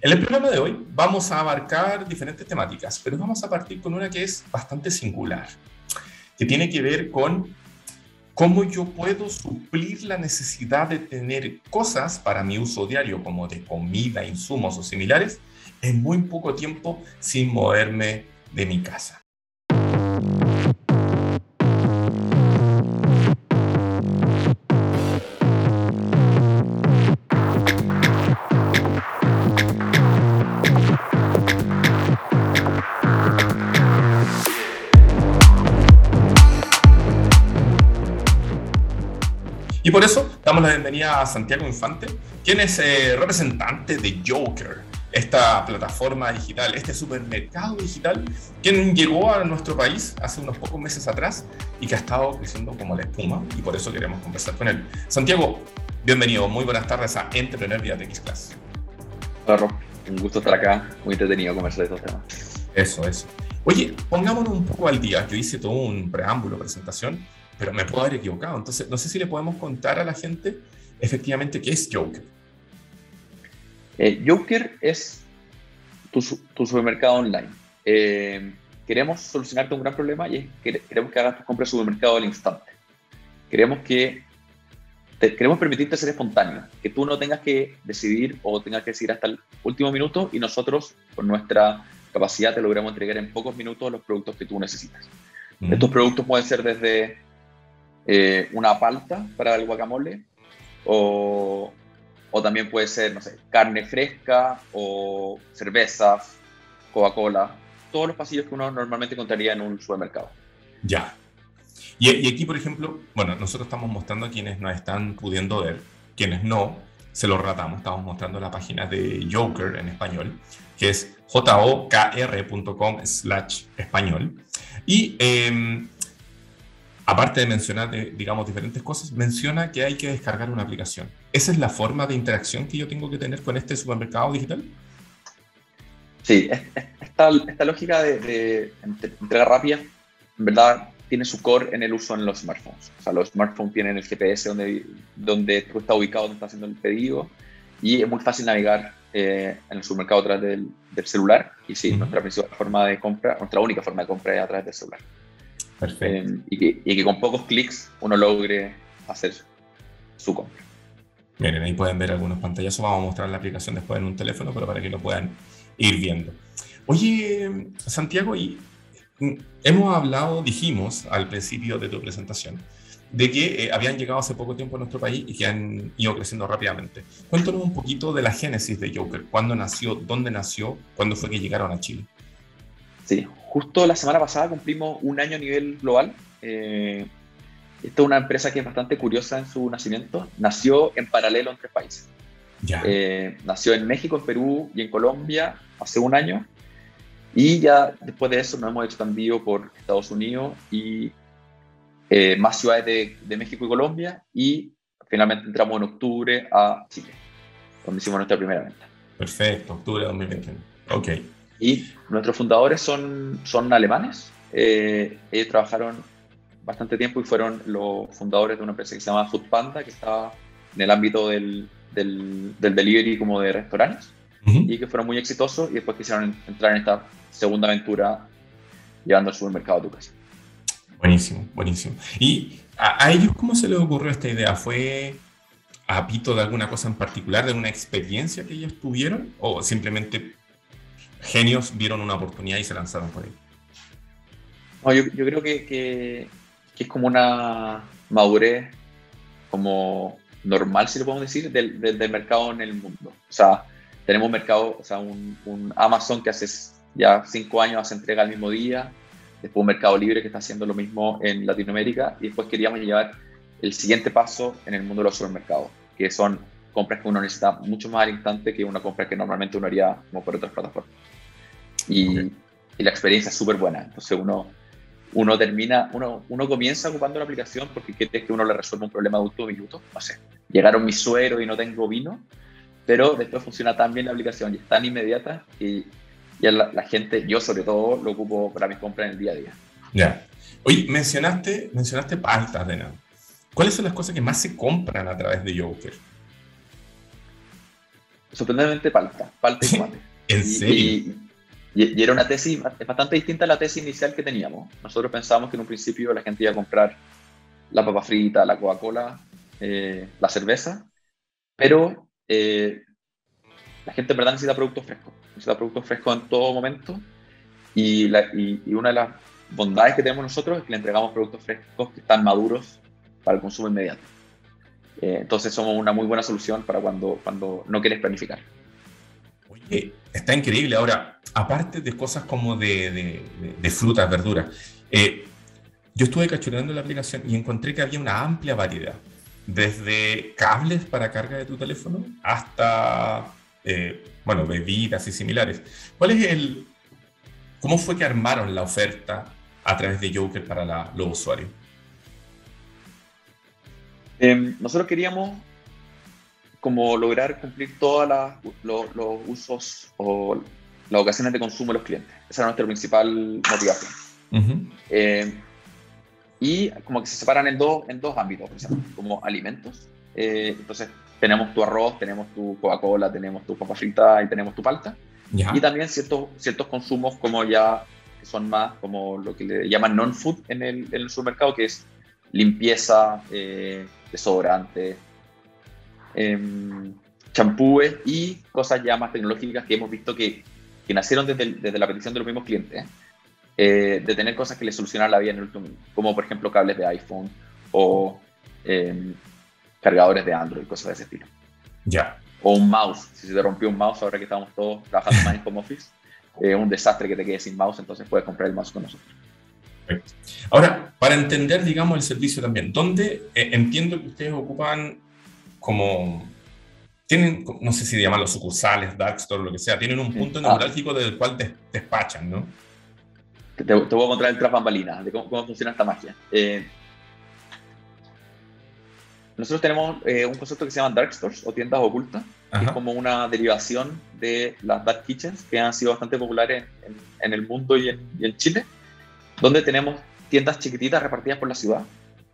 En el programa de hoy vamos a abarcar diferentes temáticas, pero vamos a partir con una que es bastante singular, que tiene que ver con cómo yo puedo suplir la necesidad de tener cosas para mi uso diario, como de comida, insumos o similares, en muy poco tiempo sin moverme de mi casa. Y por eso damos la bienvenida a Santiago Infante, quien es eh, representante de Joker, esta plataforma digital, este supermercado digital, quien llegó a nuestro país hace unos pocos meses atrás y que ha estado creciendo como la espuma y por eso queremos conversar con él. Santiago, bienvenido, muy buenas tardes a Entrepreneur Vía X Class. Hola, un gusto estar acá, muy entretenido conversar de estos temas. Eso, eso. Oye, pongámonos un poco al día. Yo hice todo un preámbulo, presentación, pero me puedo haber equivocado. Entonces, no sé si le podemos contar a la gente efectivamente qué es Joker. Eh, Joker es tu, supermercado online. Eh, queremos solucionarte un gran problema y es que queremos que hagas tus compras de supermercado al instante. Queremos que queremos permitirte ser espontáneo, que tú no tengas que decidir o tengas que decidir hasta el último minuto y nosotros, con nuestra capacidad, te logramos entregar en pocos minutos los productos que tú necesitas. Mm. Estos productos pueden ser desde eh, una palta para el guacamole o, o, también puede ser, no sé, carne fresca o cervezas, Coca-Cola, todos los pasillos que uno normalmente encontraría en un supermercado. Ya. Y, y, aquí, por ejemplo, bueno, nosotros estamos mostrando a quienes nos están pudiendo ver, quienes no, se lo ratamos, estamos mostrando la página de Joker en español, que es jokr.com slash español. Y eh, aparte de mencionar, digamos, diferentes cosas, menciona que hay que descargar una aplicación. ¿Esa es la forma de interacción que yo tengo que tener con este supermercado digital? Sí, esta, esta lógica de, entrega rápida, en verdad, tiene su core en el uso en los smartphones. O sea, los smartphones tienen el GPS donde, donde tú estás ubicado, donde estás haciendo el pedido, y es muy fácil navegar eh, en el supermercado a través del, celular. Y sí, nuestra principal forma de compra, nuestra única forma de compra es a través del celular. Perfecto. Eh, y, que, y, que, con pocos clics uno logre hacer su compra. Miren, ahí pueden ver algunos pantallazos. Vamos a mostrar la aplicación después en un teléfono, pero para que lo puedan ir viendo. Oye, Santiago, y mm, hemos hablado, dijimos al principio de tu presentación, de que eh, habían llegado hace poco tiempo a nuestro país y que han ido creciendo rápidamente. Cuéntanos un poquito de la génesis de Joker. ¿Cuándo nació? ¿Dónde nació? ¿Cuándo fue que llegaron a Chile? Sí, justo la semana pasada cumplimos un año a nivel global. Eh, esta es una empresa que es bastante curiosa en su nacimiento. Nació en paralelo en tres países. Eh, nació en México, en Perú y en Colombia hace un año. Y ya después de eso nos hemos expandido por Estados Unidos y eh, más ciudades de, de, México y Colombia. Y finalmente entramos en octubre a Chile, donde hicimos nuestra primera venta. Perfecto, octubre de 2021. Ok. Y nuestros fundadores son, son alemanes. Eh, ellos trabajaron bastante tiempo y fueron los fundadores de una empresa que se llama Foodpanda, que estaba en el ámbito del, del, delivery como de restaurantes, y que fueron muy exitosos y después quisieron entrar en esta segunda aventura llevando al supermercado a tu casa. Buenísimo, buenísimo. ¿Y a, a, ellos cómo se les ocurrió esta idea? ¿Fue a pito de alguna cosa en particular, de una experiencia que ellos tuvieron? ¿O simplemente genios vieron una oportunidad y se lanzaron por ahí. yo, yo, creo que, es como una madurez como normal, si lo podemos decir, del, mercado en el mundo. O sea, tenemos un mercado, o sea, un, Amazon que hace ya cinco años hace entrega al mismo día, después un Mercado Libre que está haciendo lo mismo en Latinoamérica y después queríamos llevar el siguiente paso en el mundo de los supermercados, que son compras que uno necesita mucho más al instante que una compra que normalmente uno haría como por otras plataformas. Y, la experiencia es súper buena. Entonces uno, uno termina, uno, uno comienza ocupando la aplicación porque quiere que uno le resuelva un problema de último minuto. No sé, llegaron mis sueros y no tengo vino, pero después funciona tan bien la aplicación y es tan inmediata y ya la, gente, yo sobre todo, lo ocupo para mis compras en el día a día. Ya. Oye, mencionaste, mencionaste paltas de nada. ¿Cuáles son las cosas que más se compran a través de Joker? Sorprendentemente palta, palta y tomate. ¿En serio? Y, era una tesis bastante distinta a la tesis inicial que teníamos. Nosotros pensábamos que en un principio la gente iba a comprar la papa frita, la Coca-Cola, eh, la cerveza, pero eh, la gente en verdad necesita productos frescos, necesita productos frescos en todo momento y, y, una de las bondades que tenemos nosotros es que le entregamos productos frescos que están maduros para el consumo inmediato. Eh, entonces somos una muy buena solución para cuando, cuando no quieres planificar. Oye, está increíble. Ahora, aparte de cosas como de, de, frutas, verduras, eh, yo estuve cachureando la aplicación y encontré que había una amplia variedad, desde cables para carga de tu teléfono hasta, eh, bueno, bebidas y similares. ¿Cuál es el, cómo fue que armaron la oferta a través de Joker para los usuarios? Em, nosotros queríamos como lograr cumplir todos los, usos o las ocasiones de consumo de los clientes. Esa era nuestra principal motivación. Em, y como que se separan en dos, en dos ámbitos, como alimentos. Eh, entonces tenemos tu arroz, tenemos tu Coca-Cola, tenemos tu papa frita y tenemos tu palta. Y también ciertos, ciertos consumos como ya que son más como lo que le llaman non-food en el, en el supermercado, que es limpieza, eh, desodorante, em, champúes y cosas ya más tecnológicas que hemos visto que, que nacieron desde, desde, la petición de los mismos clientes, eh, de tener cosas que les solucionan la vida en el último como por ejemplo cables de iPhone o em, cargadores de Android, cosas de ese estilo. Ya. O un mouse, si se te rompió un mouse ahora que estamos todos trabajando más en home office, es un desastre que te quedes sin mouse, entonces puedes comprar el mouse con nosotros. Ahora, para entender, digamos, el servicio también, ¿dónde eh, entiendo que ustedes ocupan como, tienen, no sé si llaman los sucursales, Darkstore, lo que sea, tienen un punto ah. neurálgico del cual te despachan, ¿no? Te, te, voy a contar el tras bambalinas de cómo, funciona esta magia. Eh, nosotros tenemos eh, un concepto que se llama Dark Stores o tiendas ocultas, que es como una derivación de las Dark Kitchens que han sido bastante populares en, el mundo y en Chile donde tenemos tiendas chiquititas repartidas por la ciudad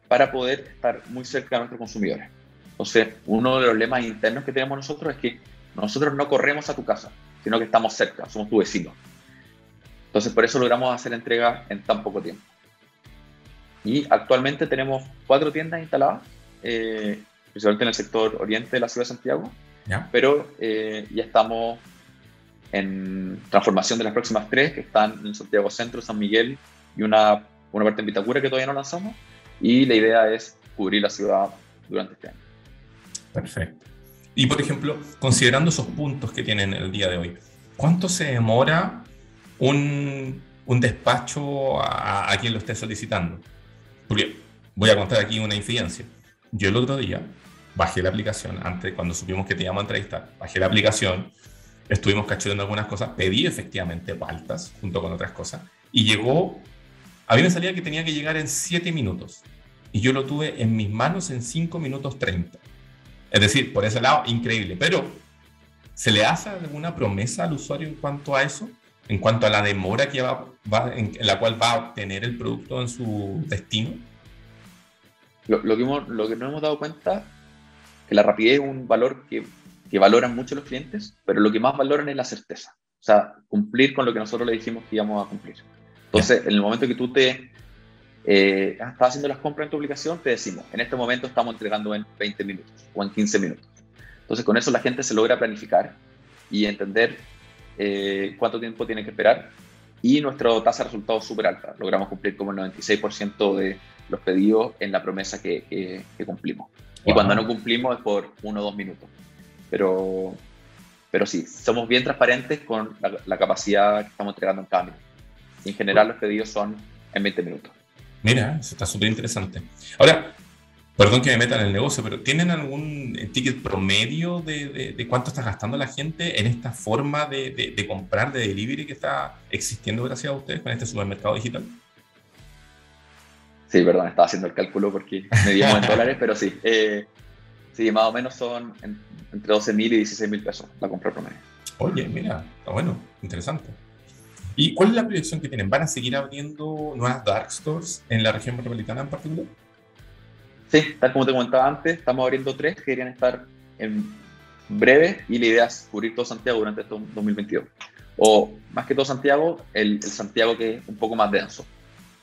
para poder estar muy cerca de nuestros consumidores. Entonces, uno de los lemas internos que tenemos nosotros es que nosotros no corremos a tu casa, sino que estamos cerca, somos tu vecino. Entonces, por eso logramos hacer entrega en tan poco tiempo. Y actualmente tenemos cuatro tiendas instaladas, eh, principalmente en el sector oriente de la ciudad de Santiago, pero eh, ya estamos en transformación de las próximas tres, que están en Santiago Centro, San Miguel y una, una parte en Vitacura que todavía no lanzamos. Y la idea es cubrir la ciudad durante este año. Perfecto. Y por ejemplo, considerando esos puntos que tienen el día de hoy, ¿cuánto se demora un, un despacho a, a, quien lo esté solicitando? Porque voy a contar aquí una infidencia. Yo el otro día bajé la aplicación, antes cuando supimos que te íbamos a entrevistar, bajé la aplicación, estuvimos cachureando algunas cosas, pedí efectivamente paltas junto con otras cosas, y llegó a mí me salía que tenía que llegar en 7 minutos y yo lo tuve en mis manos en 5 minutos 30. Es decir, por ese lado, increíble. Pero, ¿se le hace alguna promesa al usuario en cuanto a eso? En cuanto a la demora que va, en, la cual va a obtener el producto en su destino? Lo, que, lo que nos hemos dado cuenta que la rapidez es un valor que, que valoran mucho los clientes, pero lo que más valoran es la certeza. O sea, cumplir con lo que nosotros le dijimos que íbamos a cumplir. Entonces, en el momento que tú te eh, estás haciendo las compras en tu aplicación, te decimos, en este momento estamos entregando en 20 minutos o en 15 minutos. Entonces, con eso la gente se logra planificar y entender eh, cuánto tiempo tiene que esperar. Y nuestra tasa de resultados es súper alta. Logramos cumplir como el 96% de los pedidos en la promesa que, cumplimos. Y cuando no cumplimos es por uno o dos minutos. Pero, pero sí, somos bien transparentes con la, la capacidad que estamos entregando en cambio en general los pedidos son en 20 minutos. Mira, eso está súper interesante. Ahora, perdón que me meta en el negocio, pero ¿tienen algún ticket promedio de, de, cuánto está gastando la gente en esta forma de, de, comprar, de delivery que está existiendo gracias a ustedes con este supermercado digital? Sí, perdón, estaba haciendo el cálculo porque me dio en dólares, pero sí. Eh, sí, más o menos son entre 12 mil y 16 mil pesos la compra promedio. Oye, mira, está bueno, interesante. ¿Y cuál es la proyección que tienen? ¿Van a seguir abriendo nuevas dark stores en la región metropolitana en particular? Sí, tal como te comentaba antes, estamos abriendo tres que querían estar en breves y la idea es cubrir todo Santiago durante este 2022. O más que todo Santiago, el, Santiago que es un poco más denso.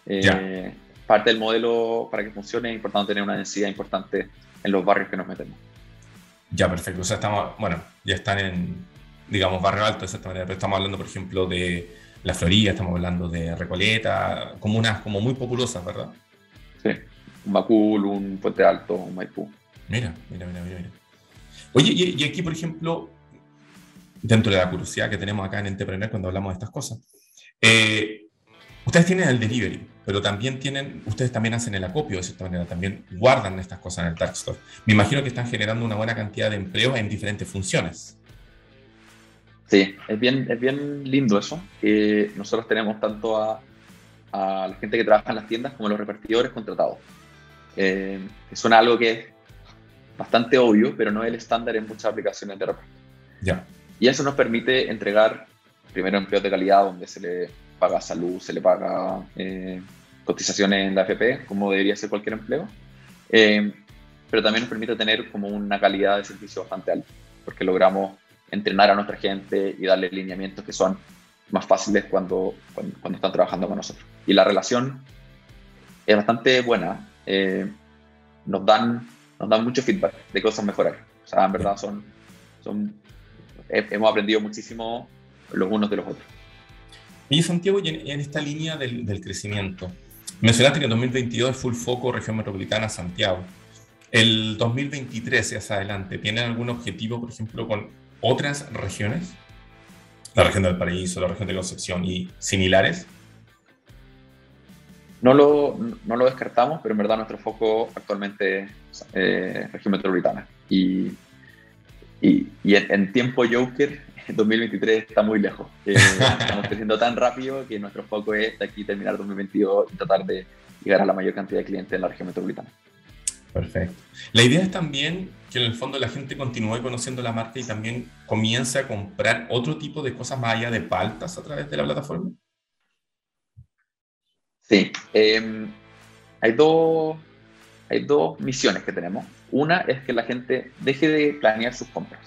Eh, parte del modelo para que funcione es importante tener una densidad importante en los barrios que nos metemos. Ya, perfecto. O sea, estamos, bueno, ya están en, digamos, barrio alto de esta manera, pero estamos hablando, por ejemplo, de La Florida, estamos hablando de Recoleta, comunas como muy populosas, ¿verdad? Sí, un Macul, un Puente Alto, un Maipú. Mira, mira, mira, mira. Oye, y, aquí, por ejemplo, dentro de la curiosidad que tenemos acá en Entrepreneur cuando hablamos de estas cosas, eh, ustedes tienen el delivery, pero también tienen, ustedes también hacen el acopio de cierta manera, también guardan estas cosas en el dark store. Me imagino que están generando una buena cantidad de empleos en diferentes funciones. Sí, es bien, es bien lindo eso. que nosotros tenemos tanto a, a, la gente que trabaja en las tiendas como a los repartidores contratados. Eh, suena algo que es bastante obvio, pero no es el estándar en muchas aplicaciones de reparto. Ya. Y eso nos permite entregar primero empleos de calidad donde se le paga salud, se le paga eh, cotizaciones en la FP, como debería ser cualquier empleo. Eh, pero también nos permite tener como una calidad de servicio bastante alta, porque logramos entrenar a nuestra gente y darle lineamientos que son más fáciles cuando, cuando, están trabajando con nosotros. Y la relación es bastante buena. Eh, nos, dan, nos dan mucho feedback de cosas mejorar. O sea, en verdad son, son hemos aprendido muchísimo los unos de los otros. Y Santiago, y en, esta línea del, crecimiento, mencionaste que en 2022 es full foco región metropolitana Santiago. El 2023 y hacia adelante, ¿tienen algún objetivo, por ejemplo, con otras regiones? La región del Paraíso, la región de Concepción y similares. No lo, no lo descartamos, pero en verdad nuestro foco actualmente es eh, región metropolitana. Y, y, y en, en, tiempo Joker 2023 está muy lejos. Eh, estamos creciendo tan rápido que nuestro foco es de aquí terminar 2022 y tratar de llegar a la mayor cantidad de clientes en la región metropolitana. Perfecto. La idea es también que en el fondo la gente continúe conociendo la marca y también comience a comprar otro tipo de cosas más allá de paltas a través de la plataforma. Sí. Em, hay, dos, hay dos misiones que tenemos. Una es que la gente deje de planear sus compras.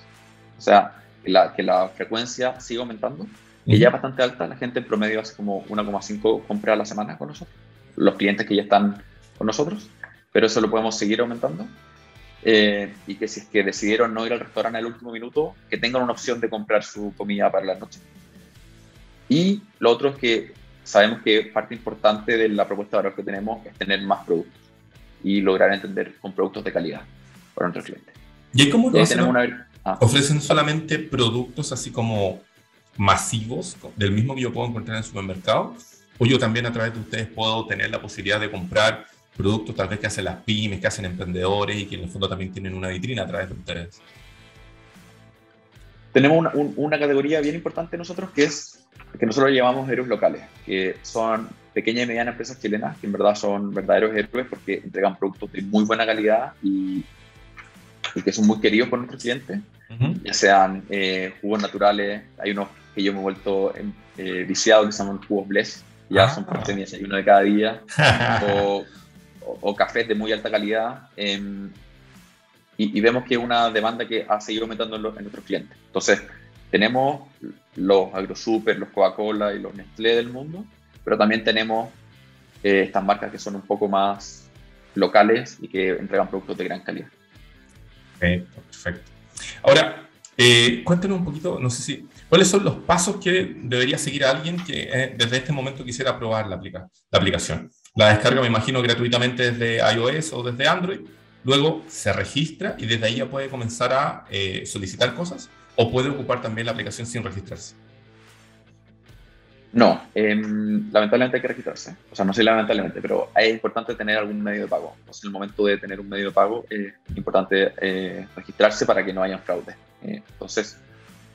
O sea, que la, que la frecuencia siga aumentando, y ya es bastante alta, la gente en promedio hace como 1,5 compras a la semana con nosotros, los clientes que ya están con nosotros, pero eso lo podemos seguir aumentando. Eh, y que si es que decidieron no ir al restaurante el último minuto, que tengan una opción de comprar su comida para la noche. Y lo otro es que sabemos que parte importante de la propuesta de valor que tenemos es tener más productos y lograr entender con productos de calidad para nuestros clientes. ¿Y cómo lo hacen? Una, Ah. ¿Ofrecen solamente productos así como masivos, del mismo que yo puedo encontrar en el supermercado? ¿O yo también a través de ustedes puedo tener la posibilidad de comprar productos tal vez que hacen las pymes, que hacen emprendedores y que en el fondo también tienen una vitrina a través de ustedes? Tenemos una, una categoría bien importante nosotros que es que nosotros llamamos héroes locales, que son pequeñas y medianas empresas chilenas que en verdad son verdaderos héroes porque entregan productos de muy buena calidad y, y que son muy queridos por nuestros clientes, ya sean eh, jugos naturales, hay unos que yo me he vuelto eh, viciado que se llaman jugos Bless, ya son parte de mi desayuno de cada día, o, o, cafés de muy alta calidad, em, y, vemos que es una demanda que ha seguido aumentando en, nuestros clientes. Entonces, tenemos los AgroSuper, los Coca-Cola y los Nestlé del mundo, pero también tenemos eh, estas marcas que son un poco más locales y que entregan productos de gran calidad perfecto. Ahora, eh, cuéntanos un poquito, no sé si, ¿cuáles son los pasos que debería seguir alguien que eh, desde este momento quisiera probar la, aplica la aplicación? La descarga, me imagino, gratuitamente desde iOS o desde Android. Luego se registra y desde ahí ya puede comenzar a eh, solicitar cosas o puede ocupar también la aplicación sin registrarse. No, em, lamentablemente hay que registrarse. O sea, no sé lamentablemente, pero es importante tener algún medio de pago. Entonces, en el momento de tener un medio de pago, es importante eh, registrarse para que no haya fraude. Eh, entonces,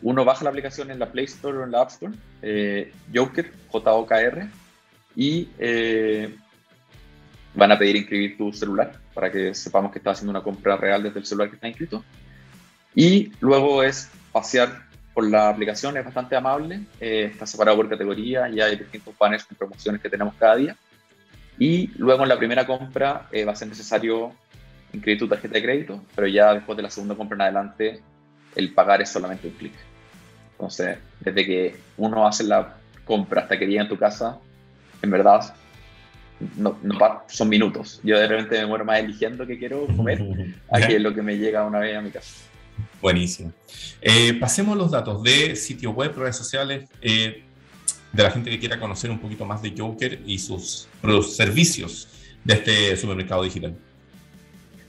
uno baja la aplicación en la Play Store o en la App Store, eh, Joker, J-O-K-R, y van a pedir inscribir tu celular para que sepamos que estás haciendo una compra real desde el celular que está inscrito. Y luego es pasear la aplicación, es bastante amable, eh, está separado por categoría y hay distintos banners con promociones que tenemos cada día. Y luego en la primera compra eh, va a ser necesario inscribir tu tarjeta de crédito, pero ya después de la segunda compra en adelante el pagar es solamente un clic. Entonces, desde que uno hace la compra hasta que llega en tu casa, en verdad no, son minutos. Yo de repente me muero más eligiendo qué quiero comer a que lo que me llega una vez a mi casa. Buenísimo. Eh, pasemos los datos de sitio web, redes sociales, eh, de la gente que quiera conocer un poquito más de Joker y sus, servicios de este supermercado digital.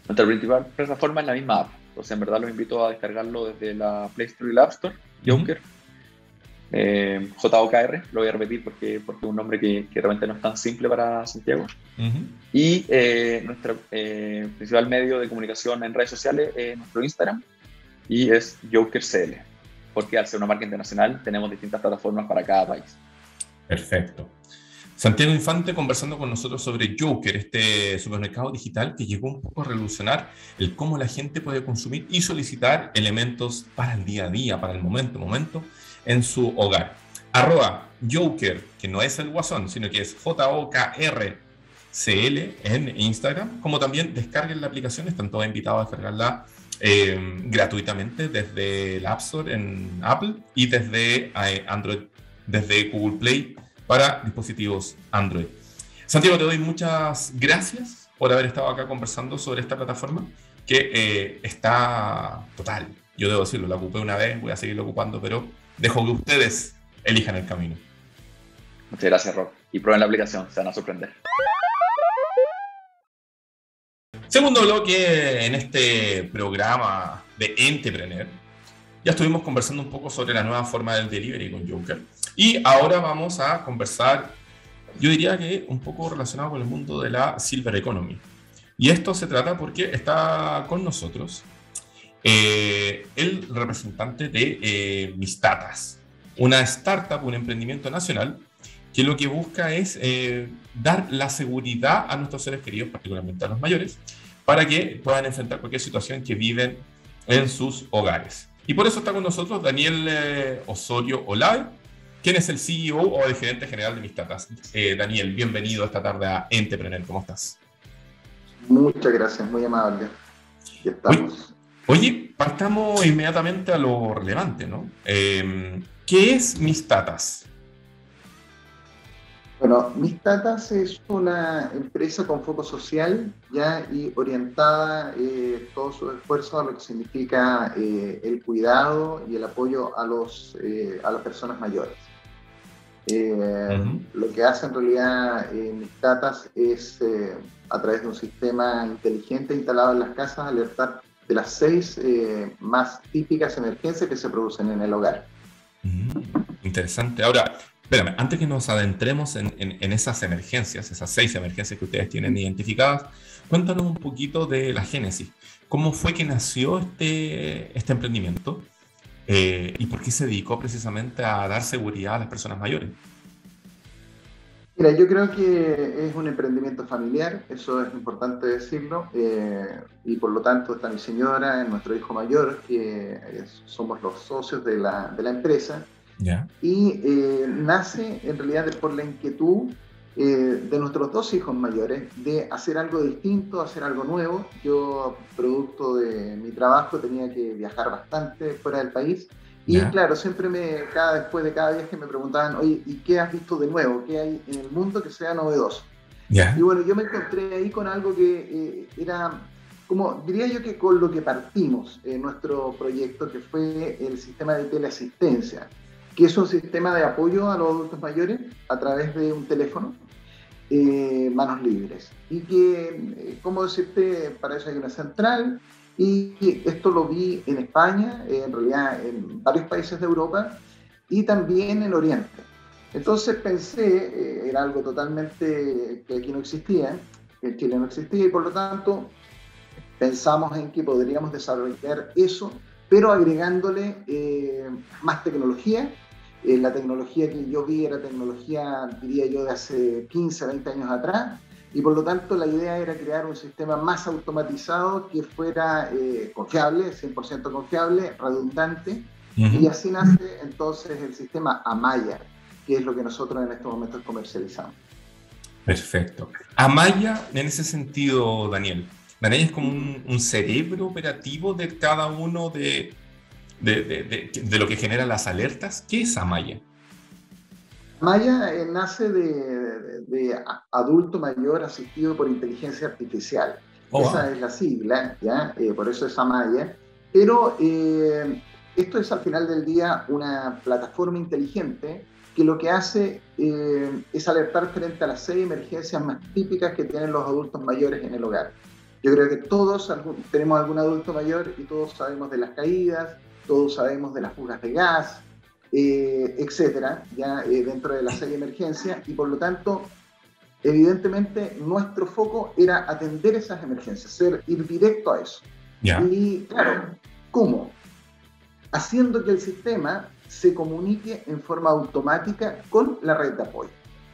Nuestra principal plataforma es la misma app. Entonces, en verdad los invito a descargarlo desde la Play Store y la App Store, Joker. Eh, JOKR, lo voy a repetir porque, porque es un nombre que, que realmente no es tan simple para Santiago. Y eh, nuestro eh, principal medio de comunicación en redes sociales es nuestro Instagram y es JokerCL, porque al ser una marca internacional tenemos distintas plataformas para cada país. Perfecto. Santiago Infante conversando con nosotros sobre Joker, este supermercado digital que llegó un poco a revolucionar el cómo la gente puede consumir y solicitar elementos para el día a día, para el momento, momento en su hogar. Arroba Joker, que no es el guasón, sino que es J-O-K-R-C-L en Instagram, como también descarguen la aplicación, están todos invitados a descargarla eh, gratuitamente desde el App Store en Apple y desde eh, Android, desde Google Play para dispositivos Android. Santiago, te doy muchas gracias por haber estado acá conversando sobre esta plataforma que eh, está total. Yo debo decirlo, la ocupé una vez, voy a seguirlo ocupando, pero dejo que ustedes elijan el camino. Muchas gracias, Rob. Y prueben la aplicación, se van a sorprender. Segundo bloque en este programa de Entrepreneur. Ya estuvimos conversando un poco sobre la nueva forma del delivery con Joker. Y ahora vamos a conversar, yo diría que un poco relacionado con el mundo de la Silver Economy. Y esto se trata porque está con nosotros eh, el representante de eh, Mistatas, una startup, un emprendimiento nacional que lo que busca es eh, dar la seguridad a nuestros seres queridos, particularmente a los mayores, para que puedan enfrentar cualquier situación que viven en sus hogares. Y por eso está con nosotros Daniel Osorio Olave, quien es el CEO o el gerente general de Mistatas. Daniel, bienvenido esta tarde a Entrepreneur. ¿Cómo estás? Muchas gracias, muy amable. Aquí estamos. Oye, partamos inmediatamente a lo relevante, ¿no? Em, ¿Qué es Mistatas? Bueno, Mistatas es una empresa con foco social ya y orientada eh, todo su esfuerzo a lo que significa eh, el cuidado y el apoyo a, los, eh, a las personas mayores. Lo que hace en realidad Mistatas es, a través de un sistema inteligente instalado en las casas, alertar de las seis eh, más típicas emergencias que se producen en el hogar. Mm, interesante. Ahora, espérame, antes que nos adentremos en, esas emergencias, esas seis emergencias que ustedes tienen identificadas, cuéntanos un poquito de la génesis. ¿Cómo fue que nació este, este emprendimiento? Eh, ¿Y por qué se dedicó precisamente a dar seguridad a las personas mayores? Mira, yo creo que es un emprendimiento familiar, eso es importante decirlo, eh, y por lo tanto está mi señora, nuestro hijo mayor, que somos los socios de la, de la empresa, y eh, nace en realidad por la inquietud eh, de nuestros dos hijos mayores de hacer algo distinto, hacer algo nuevo. Yo, producto de mi trabajo, tenía que viajar bastante fuera del país y claro, siempre me, cada, después de cada viaje me preguntaban, oye, ¿y qué has visto de nuevo? ¿Qué hay en el mundo que sea novedoso? Y bueno, yo me encontré ahí con algo que eh, era, como diría yo que con lo que partimos en nuestro proyecto, que fue el sistema de teleasistencia, que es un sistema de apoyo a los adultos mayores a través de un teléfono, eh, manos libres. Y que, eh, ¿cómo decirte? Para eso hay una central y esto lo vi en España, en realidad en varios países de Europa y también en Oriente. Entonces pensé, eh, era algo totalmente que aquí no existía, que en Chile no existía y por lo tanto pensamos en que podríamos desarrollar eso, pero agregándole eh, más tecnología. Eh, la tecnología que yo vi era tecnología, diría yo, de hace 15, 20 años atrás, y por lo tanto la idea era crear un sistema más automatizado que fuera eh, confiable, 100% confiable, redundante, y así nace entonces el sistema Amaya, que es lo que nosotros en estos momentos comercializamos. Perfecto. Amaya, en ese sentido, Daniel, Daniel es como un, cerebro operativo de cada uno de de, lo que genera las alertas. ¿Qué es Amaya? Amaya eh, nace de, adulto mayor asistido por inteligencia artificial. Oh, Esa es la sigla, ¿ya? Eh, por eso es Amaya. Pero eh, esto es al final del día una plataforma inteligente que lo que hace es alertar frente a las seis emergencias más típicas que tienen los adultos mayores en el hogar. Yo creo que todos tenemos algún adulto mayor y todos sabemos de las caídas, todos sabemos de las fugas de gas, eh, etcétera, ya eh, dentro de la serie de emergencia, y por lo tanto, evidentemente, nuestro foco era atender esas emergencias, ser, ir directo a eso. Y claro, ¿cómo? Haciendo que el sistema se comunique en forma automática con la red de apoyo.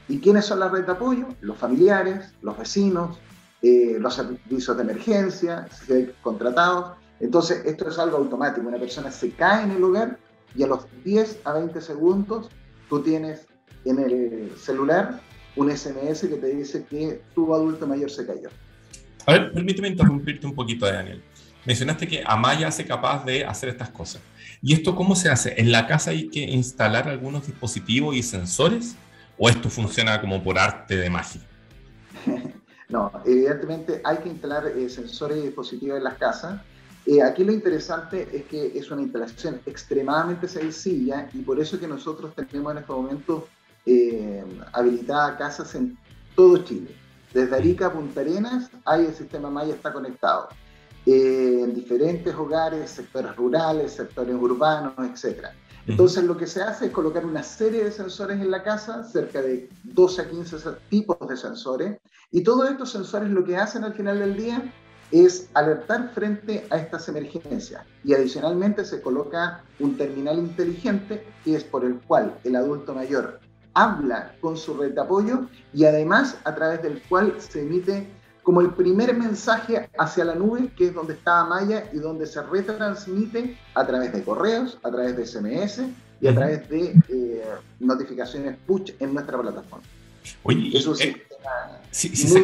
¿Y quiénes son la red de apoyo? Los familiares, los vecinos, eh, los servicios de emergencia, si hay contratados. Entonces, esto es algo automático. Una persona se cae en el lugar y a los 10 a 20 segundos tú tienes en el celular un SMS que te dice que tu adulto mayor se cayó. A ver, permíteme interrumpirte un poquito, Daniel. Mencionaste que Amaya hace capaz de hacer estas cosas. ¿Y esto cómo se hace? ¿En la casa hay que instalar algunos dispositivos y sensores? ¿O esto funciona como por arte de magia? No, evidentemente hay que instalar eh, sensores y dispositivos en las casas. Eh, aquí lo interesante es que es una instalación extremadamente sencilla y por eso que nosotros tenemos en este momento eh, habilitadas casas en todo Chile. Desde Arica a Punta Arenas, hay el sistema Maya está conectado. en diferentes hogares, sectores rurales, sectores urbanos, etc. Entonces lo que se hace es colocar una serie de sensores en la casa, cerca de 12 a 15 tipos de sensores, y todos estos sensores lo que hacen al final del día es alertar frente a estas emergencias. Y adicionalmente se coloca un terminal inteligente que es por el cual el adulto mayor habla con su red de apoyo y además a través del cual se emite como el primer mensaje hacia la nube, que es donde está Maya y donde se retransmite a través de correos, a través de SMS y a través de eh, notificaciones push en nuestra plataforma. Oye, Eso eh, si, se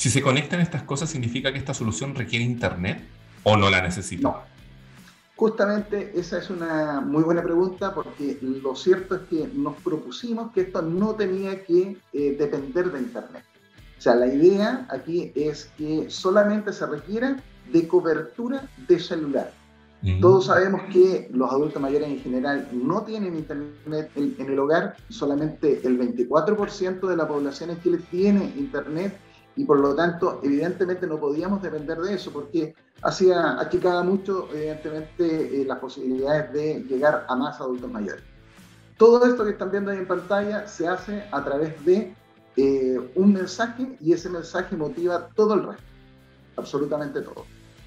si se conectan estas cosas, ¿significa que esta solución requiere internet o no la necesita? No. Justamente esa es una muy buena pregunta porque lo cierto es que nos propusimos que esto no tenía que eh, depender de internet. O sea, la idea aquí es que solamente se requiera de cobertura de celular. Mm. Todos sabemos que los adultos mayores en general no tienen internet en, el hogar, solamente el 24% de la población en Chile tiene internet y por lo tanto, evidentemente no podíamos depender de eso porque hacía achicaba mucho, evidentemente, eh, las posibilidades de llegar a más adultos mayores. Todo esto que están viendo ahí en pantalla se hace a través de eh, un mensaje y ese mensaje motiva todo el resto, absolutamente todo.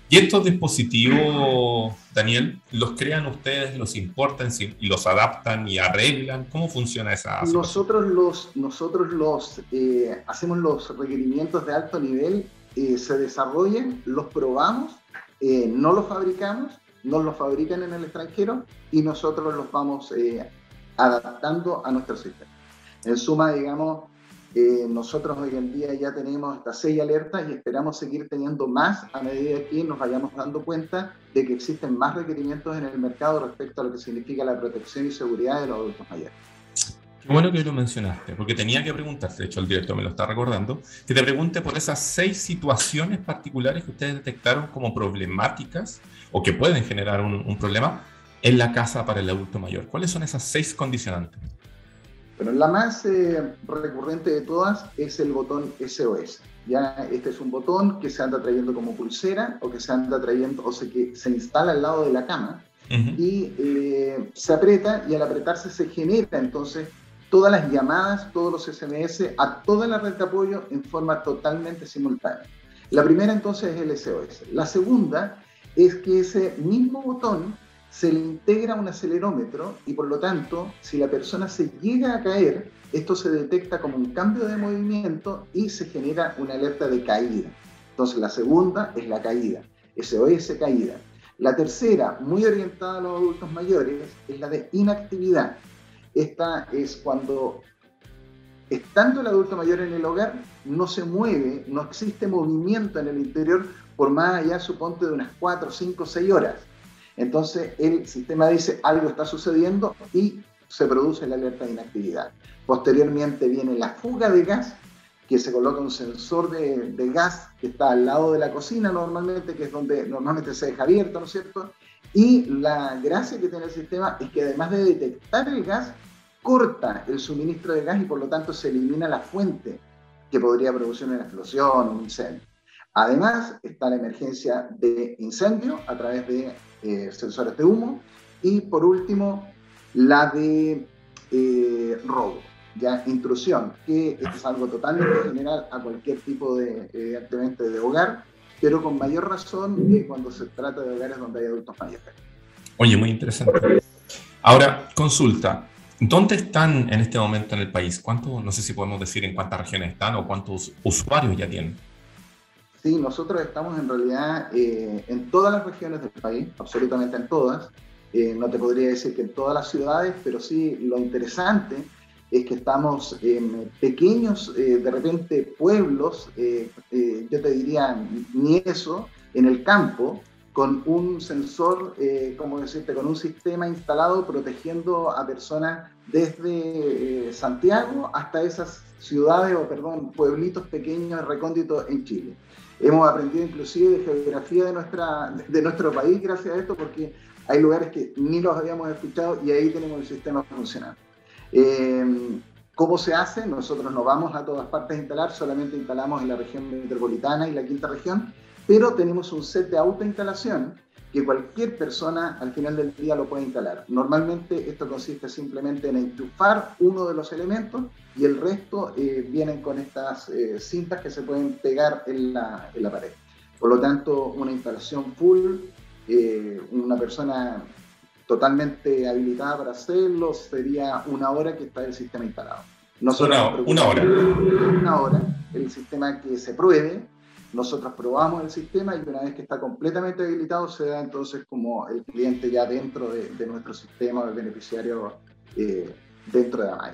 ¿Y estos dispositivos, Daniel, los crean ustedes, los importan y los adaptan y arreglan? ¿Cómo funciona esa Nosotros los, nosotros los eh, hacemos los requerimientos de alto nivel, eh, se desarrollan, los probamos, no los fabricamos, nos los fabrican en el extranjero y nosotros los vamos adaptando a nuestro sistema. En suma, digamos, eh, nosotros hoy en día ya tenemos hasta seis alertas y esperamos seguir teniendo más a medida que nos vayamos dando cuenta de que existen más requerimientos en el mercado respecto a lo que significa la protección y seguridad de los adultos mayores. Qué bueno que lo mencionaste, porque tenía que preguntarte, de hecho el director me lo está recordando, que te pregunte por esas seis situaciones particulares que ustedes detectaron como problemáticas o que pueden generar un, un problema en la casa para el adulto mayor. ¿Cuáles son esas seis condicionantes? Bueno, la más eh, recurrente de todas es el botón SOS. Ya este es un botón que se anda trayendo como pulsera o que se anda trayendo o se, que se instala al lado de la cama y eh, se aprieta y al apretarse se genera entonces todas las llamadas, todos los SMS a toda la red de apoyo en forma totalmente simultánea. La primera entonces es el SOS. La segunda es que ese mismo botón se le integra un acelerómetro y por lo tanto, si la persona se llega a caer, esto se detecta como un cambio de movimiento y se genera una alerta de caída. Entonces la segunda es la caída, SOS caída. La tercera, muy orientada a los adultos mayores, es la de inactividad. Esta es cuando, estando el adulto mayor en el hogar, no se mueve, no existe movimiento en el interior por más allá, suponte, de unas 4, 5, 6 horas Entonces el sistema dice algo está sucediendo y se produce la alerta de inactividad. Posteriormente viene la fuga de gas, que se coloca un sensor de, gas que está al lado de la cocina normalmente, que es donde normalmente se deja abierto, ¿no es cierto? Y la gracia que tiene el sistema es que además de detectar el gas, corta el suministro de gas y por lo tanto se elimina la fuente que podría producir una explosión, un incendio. Además, está la emergencia de incendio a través de eh, sensores de humo y por último, la de eh, robo, ya intrusión, que es algo totalmente general a cualquier tipo de, evidentemente, de hogar, pero con mayor razón cuando se trata de hogares donde hay adultos mayores. Oye, muy interesante. Ahora, consulta, ¿Dónde están en este momento en el país? ¿Cuánto, no sé si podemos decir en cuántas regiones están o cuántos usuarios ya tienen? Sí, nosotros estamos en realidad eh, en todas las regiones del país, absolutamente en todas. Eh, no te podría decir que en todas las ciudades, pero sí lo interesante es que estamos en pequeños, eh, de repente, pueblos, yo te diría ni eso, en el campo, con un sensor, eh, como decirte, con un sistema instalado protegiendo a personas desde eh, Santiago hasta esas ciudades o, perdón, pueblitos pequeños recónditos en Chile. Hemos aprendido inclusive de geografía de, nuestra, de nuestro país gracias a esto porque hay lugares que ni los habíamos escuchado y ahí tenemos el sistema funcionando. Eh, ¿Cómo se hace? Nosotros no vamos a todas partes a instalar, solamente instalamos en la región metropolitana y la quinta región, pero tenemos un set de autoinstalación que cualquier persona al final del día lo puede instalar. Normalmente esto consiste simplemente en enchufar uno de los elementos y el resto eh, vienen con estas eh, cintas que se pueden pegar en la, en la, pared. Por lo tanto, una instalación full, eh, una persona totalmente habilitada para hacerlo, sería una hora que está el sistema instalado. Nosotros una, una hora. Una hora, el sistema que se pruebe, nosotros probamos el sistema y una vez que está completamente habilitado se da entonces como el cliente ya dentro de, nuestro sistema, el beneficiario eh, dentro de AMAI.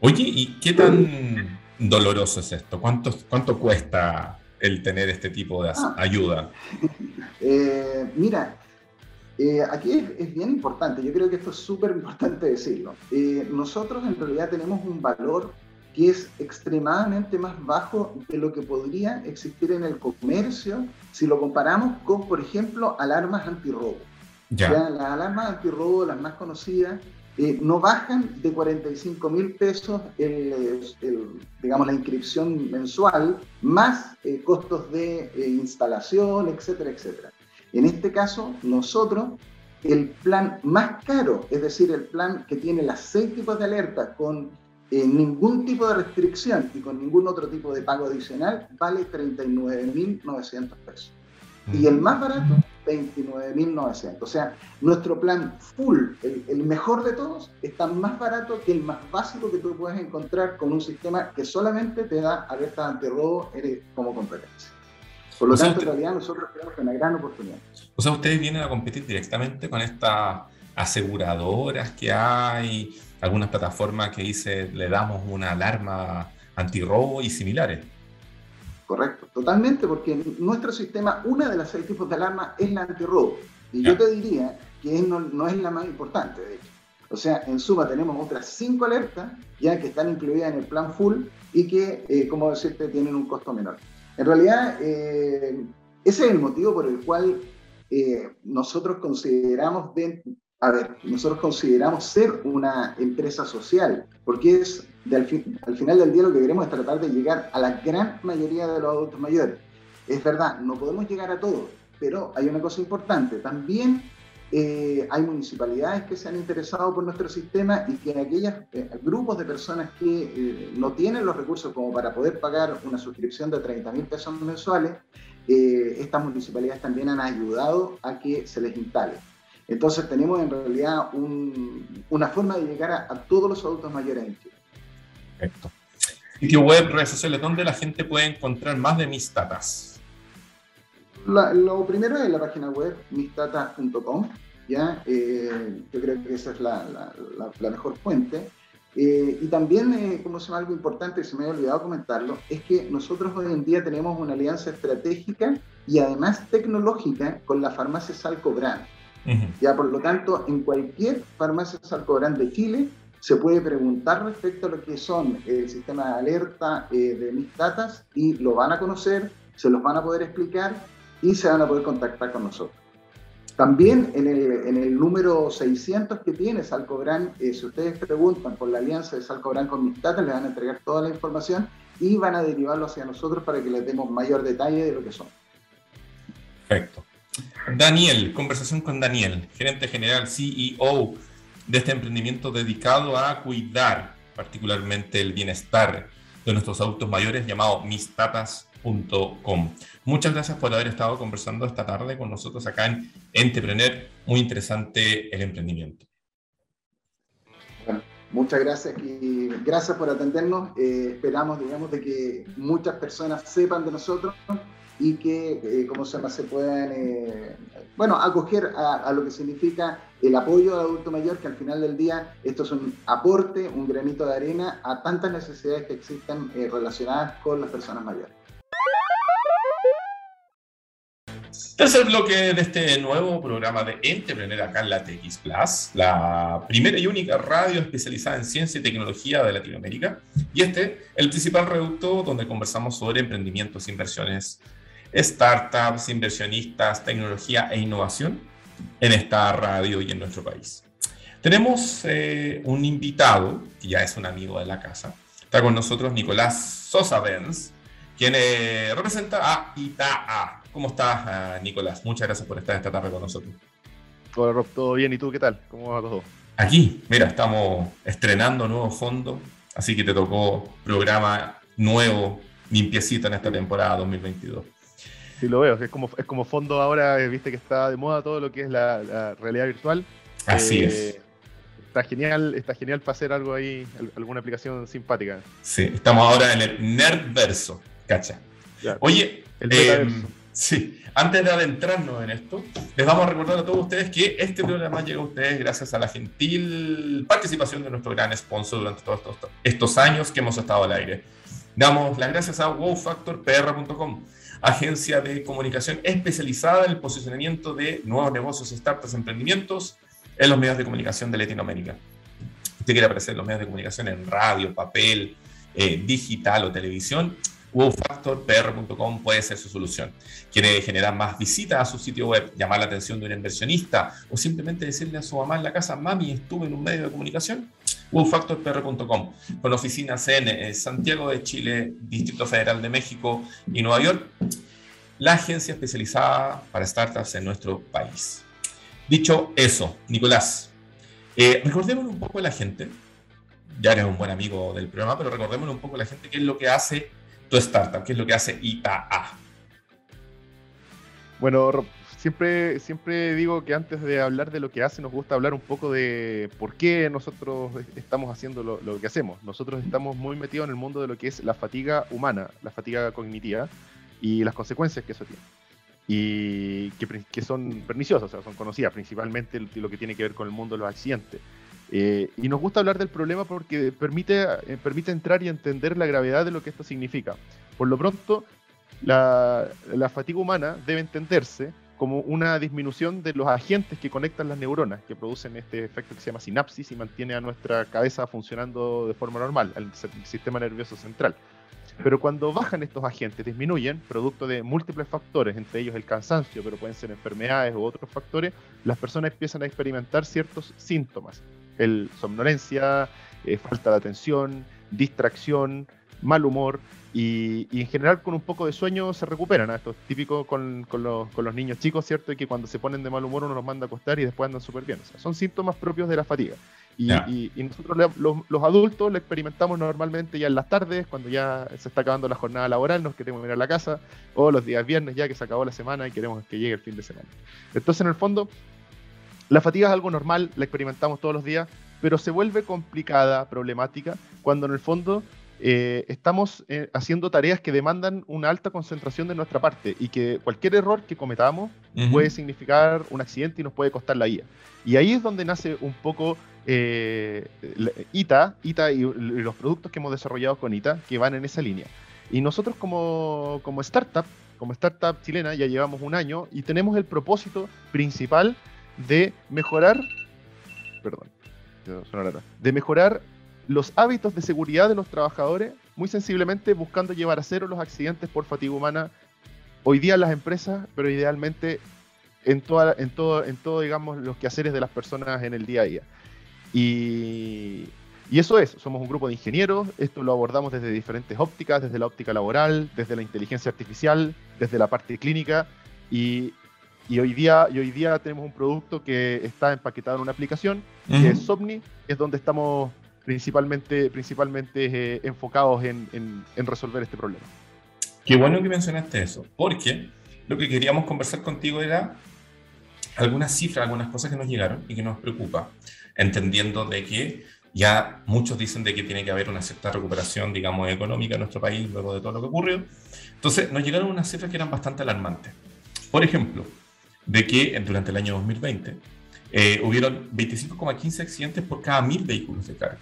Oye, ¿y qué tan doloroso es esto? ¿Cuánto, cuánto cuesta el tener este tipo de ah. ayuda? Eh, mira, eh, aquí es, bien importante, yo creo que esto es súper importante decirlo. nosotros en realidad tenemos un valor que es extremadamente más bajo de lo que podría existir en el comercio si lo comparamos con, por ejemplo, alarmas antirrobo. Ya. las alarmas antirrobo, las más conocidas, eh, no bajan de 45 mil pesos digamos, la inscripción mensual, más eh, costos de eh, instalación, etcétera, etcétera. En este caso, nosotros, el plan más caro, es decir, el plan que tiene las seis tipos de alerta con ningún tipo de restricción y con ningún otro tipo de pago adicional vale 39.900 pesos. Y el más barato, 29.900. O sea, nuestro plan full, el, mejor de todos, está más barato que el más básico que tú puedes encontrar con un sistema que solamente te da alerta antirrobo como competencia. Por lo tanto, en realidad nosotros tenemos una gran oportunidad. O sea, ustedes vienen a competir directamente con estas aseguradoras que hay, algunas plataformas que dice le damos una alarma antirrobo y similares. Correcto, totalmente, porque nuestro sistema, una de las seis tipos de alarma es la antirrobo. Y yo te diría que no, es la más importante, de hecho. O sea, en suma tenemos otras cinco alertas ya que están incluidas en el plan full y que, eh, como decirte, tienen un costo menor. En realidad, eh, ese es el motivo por el cual eh, nosotros consideramos a ver, nosotros consideramos ser una empresa social, porque es al, final del día lo que queremos es tratar de llegar a la gran mayoría de los adultos mayores. Es verdad, no podemos llegar a todos, pero hay una cosa importante, también eh, hay municipalidades que se han interesado por nuestro sistema y que aquellos eh, grupos de personas que eh, no tienen los recursos como para poder pagar una suscripción de 30 mil pesos mensuales, estas municipalidades también han ayudado a que se les instale. Entonces tenemos en realidad una forma de llegar a, todos los adultos mayores en Chile. Perfecto. Sitio web, redes sociales, ¿dónde la gente puede encontrar más de mis tatas? lo primero es la página web mistatas.com, ¿ya? Eh, yo creo que esa es la, mejor fuente. Eh, y también, eh, como se llama algo importante, se me había olvidado comentarlo, es que nosotros hoy en día tenemos una alianza estratégica y además tecnológica con la farmacia Salco Brand. Ya por lo tanto, en cualquier farmacia Salcobrán de Chile se puede preguntar respecto a lo que son el sistema de alerta eh, de mis datas y lo van a conocer, se los van a poder explicar y se van a poder contactar con nosotros. También en el, en el número 600 que tiene Salcobran, eh, si ustedes preguntan por la alianza de Salcobran con mis datas, les van a entregar toda la información y van a derivarlo hacia nosotros para que les demos mayor detalle de lo que son. Perfecto. Daniel, conversación con Daniel, gerente general, CEO de este emprendimiento dedicado a cuidar particularmente el bienestar de nuestros adultos mayores llamado mistatas.com. Muchas gracias por haber estado conversando esta tarde con nosotros acá en Entrepreneur. Muy interesante el emprendimiento. Bueno, muchas gracias y gracias por atendernos. Eh, esperamos, digamos, de que muchas personas sepan de nosotros y que, eh, ¿cómo se llama?, se puedan, eh, bueno, acoger a, lo que significa el apoyo al adulto mayor, que al final del día esto es un aporte, un granito de arena a tantas necesidades que existen eh, relacionadas con las personas mayores. Tercer bloque de este nuevo programa de Entrepreneur acá en la TX Plus, la primera y única radio especializada en ciencia y tecnología de Latinoamérica. Y este, el principal reducto donde conversamos sobre emprendimientos, inversiones, startups, inversionistas, tecnología e innovación en esta radio y en nuestro país. Tenemos eh, un invitado, que ya es un amigo de la casa. Está con nosotros Nicolás Sosa Benz, quien eh, representa a ITAA. ¿Cómo estás, eh, Nicolás? Muchas gracias por estar esta tarde con nosotros. Hola, Rob, ¿todo bien? ¿Y tú qué tal? ¿Cómo va todo? Aquí, mira, estamos estrenando nuevo fondo, así que te tocó programa nuevo, limpiecito en esta temporada 2022. Sí, lo veo, es como, es como fondo ahora, eh, viste que está de moda todo lo que es la, realidad virtual. Así eh, es. Está genial, está genial para hacer algo ahí, alguna aplicación simpática. Sí, estamos ahora en el Nerdverso, cacha. Oye, em, sí, antes de adentrarnos en esto, les vamos a recordar a todos ustedes que este programa llega a ustedes gracias a la gentil participación de nuestro gran sponsor durante todos estos, estos años que hemos estado al aire. Damos las gracias a wowfactorpr.com agencia de comunicación especializada en el posicionamiento de nuevos negocios, startups, emprendimientos en los medios de comunicación de Latinoamérica. Usted quiere aparecer en los medios de comunicación en radio, papel, eh, digital o televisión, wowfactorpr.com puede ser su solución. Quiere generar más visitas a su sitio web, llamar la atención de un inversionista o simplemente decirle a su mamá en la casa, mami, estuve en un medio de comunicación, wowfactorpr.com, con oficinas en eh, Santiago de Chile, Distrito Federal de México y Nueva York, la agencia especializada para startups en nuestro país. Dicho eso, Nicolás, eh, recordemos un poco a la gente, ya eres un buen amigo del programa, pero recordemos un poco a la gente qué es lo que hace tu startup, qué es lo que hace ITAA. Bueno, siempre, siempre digo que antes de hablar de lo que hace, nos gusta hablar un poco de por qué nosotros estamos haciendo lo, que hacemos. Nosotros estamos muy metidos en el mundo de lo que es la fatiga humana, la fatiga cognitiva y las consecuencias que eso tiene. Y que, son perniciosas, o sea, son conocidas, principalmente lo que tiene que ver con el mundo de los accidentes. Eh, y nos gusta hablar del problema porque permite, eh, permite entrar y entender la gravedad de lo que esto significa. Por lo pronto, la, la fatiga humana debe entenderse como una disminución de los agentes que conectan las neuronas, que producen este efecto que se llama sinapsis y mantiene a nuestra cabeza funcionando de forma normal, el sistema nervioso central. Pero cuando bajan estos agentes, disminuyen, producto de múltiples factores, entre ellos el cansancio, pero pueden ser enfermedades u otros factores, las personas empiezan a experimentar ciertos síntomas. El somnolencia, eh, falta de atención, distracción, mal humor, y, en general con un poco de sueño se recuperan. Esto es típico con, los, niños chicos, ¿cierto? Y que cuando se ponen de mal humor uno los manda a acostar y después andan súper bien. son síntomas propios de la fatiga. Y, nosotros los, adultos lo experimentamos normalmente ya en las tardes, cuando ya se está acabando la jornada laboral, nos queremos ir a la casa, o los días viernes ya que se acabó la semana y queremos que llegue el fin de semana. Entonces, en el fondo, la fatiga es algo normal, la experimentamos todos los días, pero se vuelve complicada, problemática, cuando en el fondo eh, estamos eh, haciendo tareas que demandan una alta concentración de nuestra parte y que cualquier error que cometamos puede significar un accidente y nos puede costar la vida. Y ahí es donde nace un poco eh, ITA, ITA y, los productos que hemos desarrollado con ITA que van en esa línea. Y nosotros como, startup, como startup chilena, ya llevamos un año y tenemos el propósito principal de mejorar, perdón, de mejorar los hábitos de seguridad de los trabajadores, muy sensiblemente buscando llevar a cero los accidentes por fatiga humana hoy día en las empresas, pero idealmente en, toda, en, todo, en todo, digamos, los quehaceres de las personas en el día a día. Y, y eso es, somos un grupo de ingenieros, esto lo abordamos desde diferentes ópticas, desde la óptica laboral, desde la inteligencia artificial, desde la parte clínica, y, y hoy, día, y hoy día tenemos un producto que está empaquetado en una aplicación, que es Somni, es donde estamos principalmente, principalmente eh, enfocados en, en, resolver este problema. Qué bueno que mencionaste eso, porque lo que queríamos conversar contigo era algunas cifras, algunas cosas que nos llegaron y que nos preocupa, entendiendo de que ya muchos dicen de que tiene que haber una cierta recuperación, digamos, económica en nuestro país luego de todo lo que ocurrió. Entonces, nos llegaron unas cifras que eran bastante alarmantes. Por ejemplo, de que durante el año 2020 eh, hubieron 25,15 accidentes por cada mil vehículos de carga.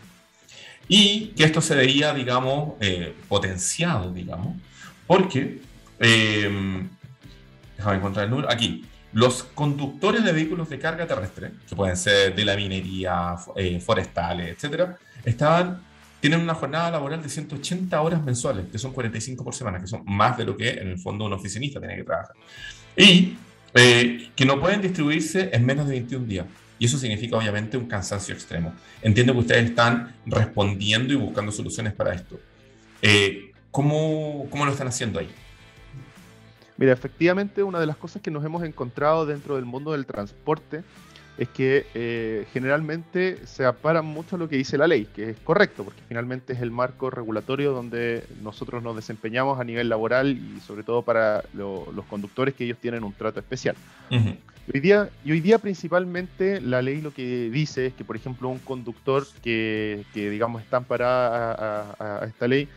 Y que esto se veía, digamos, eh, potenciado, digamos, porque, eh, déjame encontrar el número, aquí, los conductores de vehículos de carga terrestre, que pueden ser de la minería, eh, forestales, etcétera, estaban, tienen una jornada laboral de 180 horas mensuales, que son 45 por semana, que son más de lo que en el fondo un oficinista tiene que trabajar. Y eh, que no pueden distribuirse en menos de 21 días. Y eso significa obviamente un cansancio extremo. Entiendo que ustedes están respondiendo y buscando soluciones para esto. Eh, ¿cómo, ¿Cómo lo están haciendo ahí? Mira, efectivamente una de las cosas que nos hemos encontrado dentro del mundo del transporte es que eh, generalmente se apara mucho a lo que dice la ley, que es correcto, porque finalmente es el marco regulatorio donde nosotros nos desempeñamos a nivel laboral y sobre todo para los conductores que ellos tienen un trato especial. hoy, día, y hoy día principalmente la ley lo que dice es que, por ejemplo, un conductor que, que digamos está amparada a esta ley,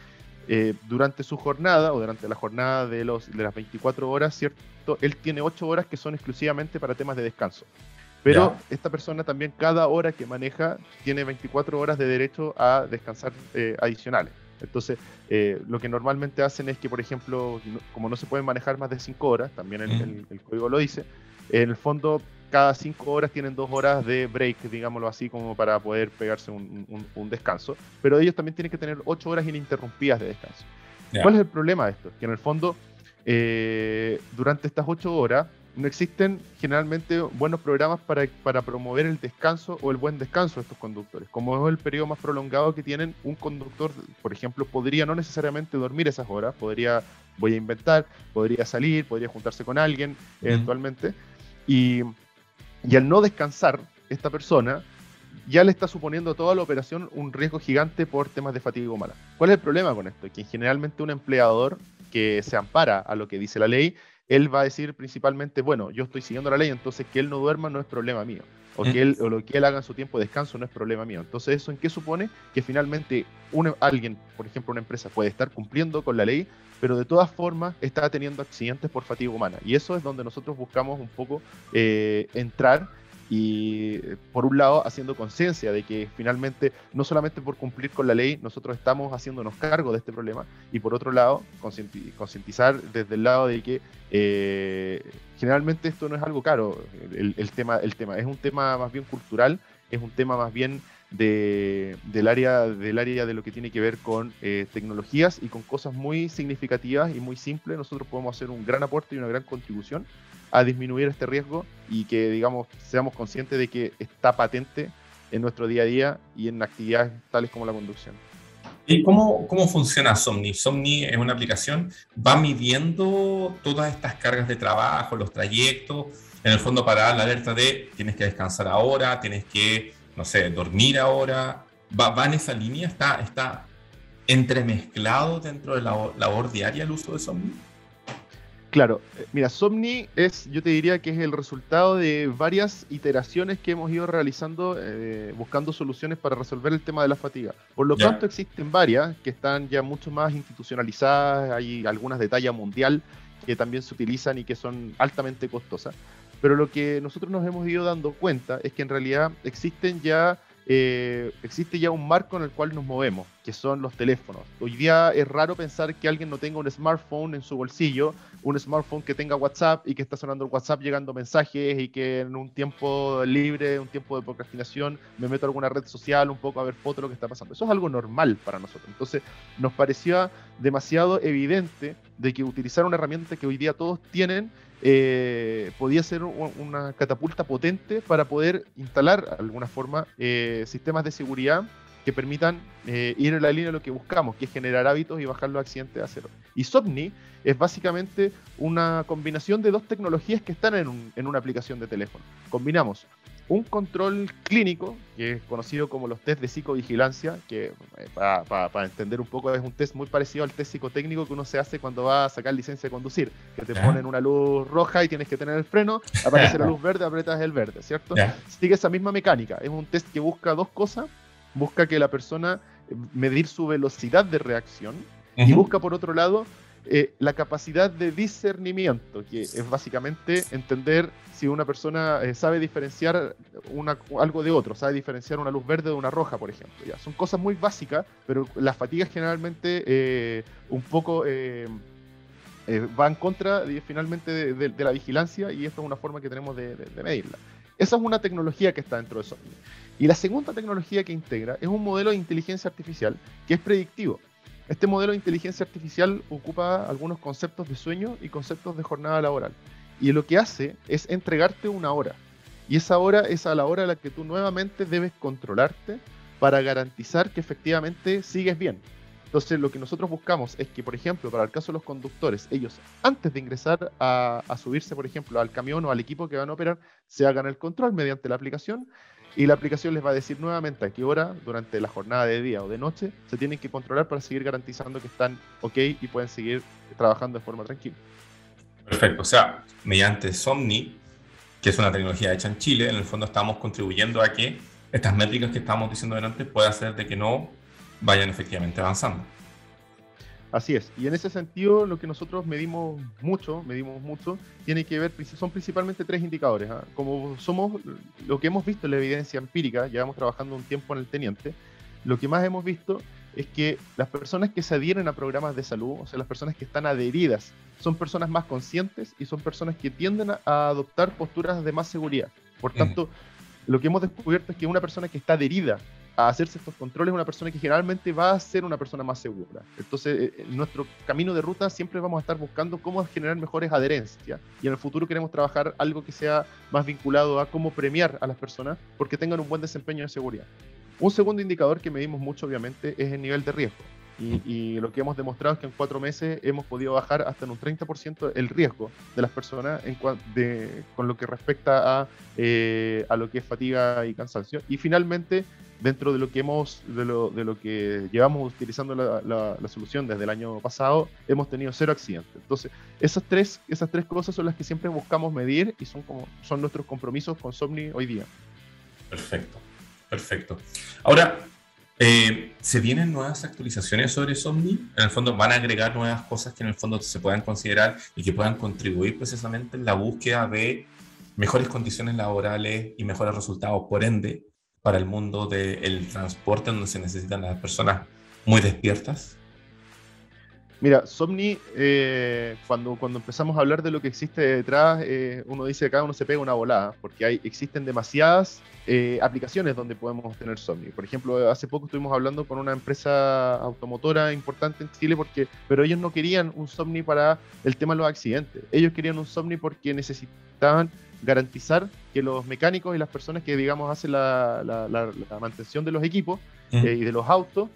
eh, durante su jornada o durante la jornada de, los, de las 24 horas, ¿cierto? Él tiene 8 horas que son exclusivamente para temas de descanso. Pero esta persona también cada hora que maneja tiene 24 horas de derecho a descansar eh, adicionales. Entonces, eh, lo que normalmente hacen es que, por ejemplo, como no se pueden manejar más de 5 horas, también el, el, código lo dice, en el fondo cada cinco horas tienen dos horas de break, digámoslo así, como para poder pegarse un, descanso. Pero ellos también tienen que tener ocho horas ininterrumpidas de descanso. ¿Cuál es el problema de esto? Que en el fondo, eh, durante estas ocho horas, no existen generalmente buenos programas para, para promover el descanso o el buen descanso de estos conductores. Como es el periodo más prolongado que tienen, un conductor, por ejemplo, podría no necesariamente dormir esas horas, podría, voy a inventar, podría salir, podría juntarse con alguien eventualmente. Y y al no descansar, esta persona ya le está suponiendo a toda la operación un riesgo gigante por temas de fatiga humana. ¿Cuál es el problema con esto? Que generalmente un empleador que se ampara a lo que dice la ley, él va a decir principalmente, bueno, yo estoy siguiendo la ley, entonces que él no duerma no es problema mío. O que él, o lo que él haga en su tiempo de descanso no es problema mío. Entonces, ¿eso en qué supone? Que finalmente alguien, por ejemplo, una empresa, puede estar cumpliendo con la ley, pero de todas formas está teniendo accidentes por fatiga humana. Y eso es donde nosotros buscamos un poco eh, entrar y por un lado haciendo conciencia de que finalmente no solamente por cumplir con la ley nosotros estamos haciéndonos cargo de este problema y por otro lado concientizar desde el lado de que eh, generalmente esto no es algo caro el, tema el tema es un tema más bien cultural es un tema más bien de, del, área, del área de lo que tiene que ver con eh, tecnologías y con cosas muy significativas y muy simples, nosotros podemos hacer un gran aporte y una gran contribución a disminuir este riesgo y que, digamos, seamos conscientes de que está patente en nuestro día a día y en actividades tales como la conducción. ¿Y cómo, cómo funciona Somni? Somni es una aplicación, va midiendo todas estas cargas de trabajo, los trayectos, en el fondo para dar la alerta de tienes que descansar ahora, tienes que no sé, dormir ahora, va, en esa línea, está, está entremezclado dentro de la labor diaria el uso de Somni. Claro, eh, mira, Somni es, yo te diría que es el resultado de varias iteraciones que hemos ido realizando eh, buscando soluciones para resolver el tema de la fatiga. Por lo tanto, existen varias que están ya mucho más institucionalizadas, hay algunas de talla mundial que también se utilizan y que son altamente costosas. Pero lo que nosotros nos hemos ido dando cuenta es que en realidad existen ya eh, existe ya un marco en el cual nos movemos, que son los teléfonos. Hoy día es raro pensar que alguien no tenga un smartphone en su bolsillo, un smartphone que tenga WhatsApp y que está sonando el WhatsApp llegando mensajes y que en un tiempo libre, un tiempo de procrastinación, me meto a alguna red social un poco a ver fotos de lo que está pasando. Eso es algo normal para nosotros. Entonces nos parecía demasiado evidente de que utilizar una herramienta que hoy día todos tienen eh, podía ser una catapulta potente para poder instalar de alguna forma eh, sistemas de seguridad que permitan eh, ir en la línea de lo que buscamos, que es generar hábitos y bajar los accidentes a cero. Y Sopni es básicamente una combinación de dos tecnologías que están en, en una aplicación de teléfono. Combinamos un control clínico, que es conocido como los test de psicovigilancia, que eh, para entender un poco es un test muy parecido al test psicotécnico que uno se hace cuando va a sacar licencia de conducir, que te ponen una luz roja y tienes que tener el freno, aparece la luz verde, apretas el verde, ¿cierto? Sigue esa misma mecánica, es un test que busca dos cosas, busca que la persona eh, medir su velocidad de reacción y busca por otro lado eh, la capacidad de discernimiento, que es básicamente entender si una persona eh, sabe diferenciar una, algo de otro, sabe diferenciar una luz verde de una roja, por ejemplo. ¿ya? Son cosas muy básicas, pero la fatiga generalmente eh, un poco va en contra finalmente de, la vigilancia y esta es una forma que tenemos de, medirla. Esa es una tecnología que está dentro de eso. Y la segunda tecnología que integra es un modelo de inteligencia artificial que es predictivo. Este modelo de inteligencia artificial ocupa algunos conceptos de sueño y conceptos de jornada laboral. Y lo que hace es entregarte una hora. Y esa hora es a la hora a la que tú nuevamente debes controlarte para garantizar que efectivamente sigues bien. Entonces lo que nosotros buscamos es que, por ejemplo, para el caso de los conductores, ellos antes de ingresar a, a subirse, por ejemplo, al camión o al equipo que van a operar, se hagan el control mediante la aplicación y la aplicación les va a decir nuevamente a qué hora durante la jornada de día o de noche se tienen que controlar para seguir garantizando que están ok y pueden seguir trabajando de forma tranquila. Perfecto, o sea, mediante Somni, que es una tecnología hecha en Chile, en el fondo estamos contribuyendo a que estas métricas que estábamos diciendo antes puedan hacer de que no vayan efectivamente avanzando. Así es. Y en ese sentido, lo que nosotros medimos mucho, medimos mucho, tiene que ver, son principalmente tres indicadores. ¿ah? Como somos, lo que hemos visto en la evidencia empírica, llevamos trabajando un tiempo en el teniente, lo que más hemos visto es que las personas que se adhieren a programas de salud, o sea, las personas que están adheridas, son personas más conscientes y son personas que tienden a, adoptar posturas de más seguridad. Por tanto, lo que hemos descubierto es que una persona que está adherida a hacerse estos controles una persona que generalmente va a ser una persona más segura. Entonces, eh, en nuestro camino de ruta siempre vamos a estar buscando cómo generar mejores adherencias y en el futuro queremos trabajar algo que sea más vinculado a cómo premiar a las personas porque tengan un buen desempeño de seguridad. Un segundo indicador que medimos mucho, obviamente, es el nivel de riesgo. Y, lo que hemos demostrado es que en cuatro meses hemos podido bajar hasta en un 30% el riesgo de las personas con lo que respecta a, eh, a lo que es fatiga y cansancio. Y finalmente, dentro de lo que hemos, de lo, de lo que llevamos utilizando la, la, solución desde el año pasado, hemos tenido cero accidentes. Entonces, esas tres, esas tres cosas son las que siempre buscamos medir y son como son nuestros compromisos con Somni hoy día. Perfecto, perfecto. Ahora, eh, ¿se vienen nuevas actualizaciones sobre Somni? En el fondo, ¿van a agregar nuevas cosas que en el fondo se puedan considerar y que puedan contribuir precisamente en la búsqueda de mejores condiciones laborales y mejores resultados, por ende, para el mundo del transporte donde se necesitan las personas muy despiertas? Mira, Somni, eh, cuando, cuando empezamos a hablar de lo que existe detrás, eh, uno dice que cada uno se pega una volada, porque hay, existen demasiadas eh, aplicaciones donde podemos tener Somni. Por ejemplo, hace poco estuvimos hablando con una empresa automotora importante en Chile, porque, pero ellos no querían un Somni para el tema de los accidentes. Ellos querían un Somni porque necesitaban garantizar que los mecánicos y las personas que, digamos, hacen la, la, mantención de los equipos eh, y de los autos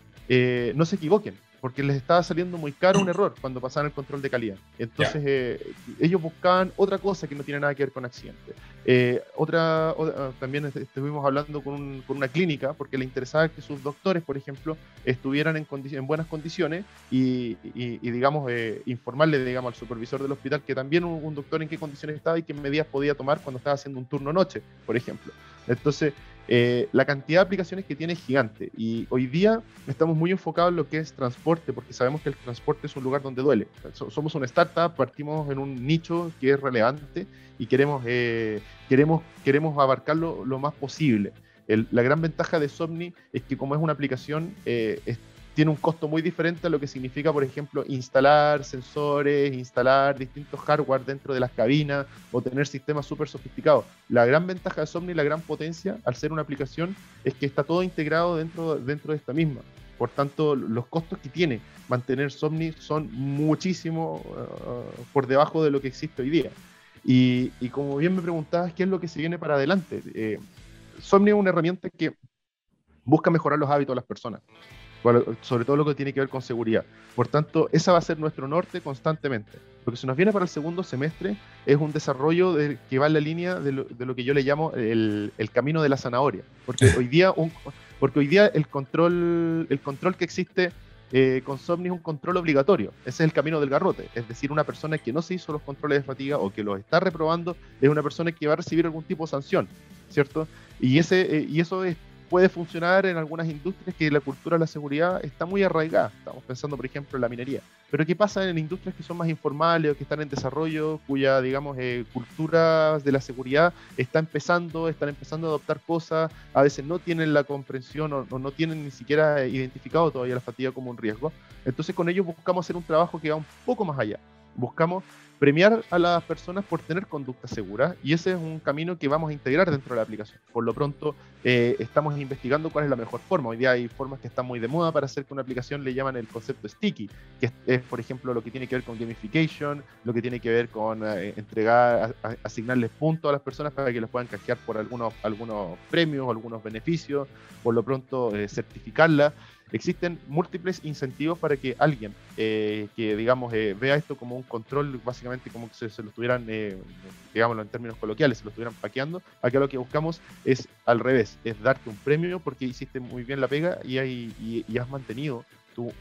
no se equivoquen porque les estaba saliendo muy caro un error cuando pasaban el control de calidad. Entonces eh, ellos buscaban otra cosa que no tiene nada que ver con accidentes. Eh, otra, ah, también estuvimos hablando con, una clínica porque le interesaba que sus doctores, por ejemplo, estuvieran en, en buenas condiciones y, digamos, eh, informarle, digamos, al supervisor del hospital que también un, un doctor en qué condiciones estaba y qué medidas podía tomar cuando estaba haciendo un turno noche, por ejemplo. Entonces, eh, la cantidad de aplicaciones que tiene es gigante y hoy día estamos muy enfocados en lo que es transporte porque sabemos que el transporte es un lugar donde duele. somos una startup, partimos en un nicho que es relevante y queremos, eh, queremos, queremos abarcarlo lo más posible. la gran ventaja de Somni es que como es una aplicación, eh, tiene un costo muy diferente a lo que significa, por ejemplo, instalar sensores, instalar distintos hardware dentro de las cabinas o tener sistemas súper sofisticados. La gran ventaja de Somni, la gran potencia, al ser una aplicación, es que está todo integrado dentro, dentro de esta misma. Por tanto, los costos que tiene mantener Somni son muchísimo uh, por debajo de lo que existe hoy día. Y, como bien me preguntabas, ¿qué es lo que se viene para adelante? Eh, Somni es una herramienta que busca mejorar los hábitos de las personas, sobre todo lo que tiene que ver con seguridad. Por tanto, esa va a ser nuestro norte constantemente. Lo que se nos viene para el segundo semestre es un desarrollo que va en la línea de lo, que yo le llamo el, camino de la zanahoria. Porque hoy día, porque hoy día el, control, el control que existe eh, con Somni es un control obligatorio. Ese es el camino del garrote. Es decir, una persona que no se hizo los controles de fatiga o que los está reprobando es una persona que va a recibir algún tipo de sanción, ¿cierto? Y, ese, eh, y eso es puede funcionar en algunas industrias que la cultura de la seguridad está muy arraigada. Estamos pensando, por ejemplo, en la minería. Pero ¿qué pasa en industrias que son más informales o que están en desarrollo, cuya, digamos, eh, cultura de la seguridad está empezando, están empezando a adoptar cosas, a veces no tienen la comprensión o, no tienen ni siquiera identificado todavía la fatiga como un riesgo? Entonces con ellos buscamos hacer un trabajo que va un poco más allá. Buscamos premiar a las personas por tener conducta segura y ese es un camino que vamos a integrar dentro de la aplicación. Por lo pronto, eh, estamos investigando cuál es la mejor forma. Hoy día hay formas que están muy de moda para hacer que una aplicación le llaman el concepto sticky, que es, por ejemplo, lo que tiene que ver con gamification, lo que tiene que ver con eh, entregar, asignarles puntos a las personas para que los puedan canjear por algunos, algunos premios, algunos beneficios, por lo pronto eh, certificarla existen múltiples incentivos para que alguien eh, que, digamos, eh, vea esto como un control, básicamente como que se, lo estuvieran, eh, digámoslo en términos coloquiales, se lo estuvieran paqueando, acá lo que buscamos es al revés, es darte un premio porque hiciste muy bien la pega y, hay, y, has mantenido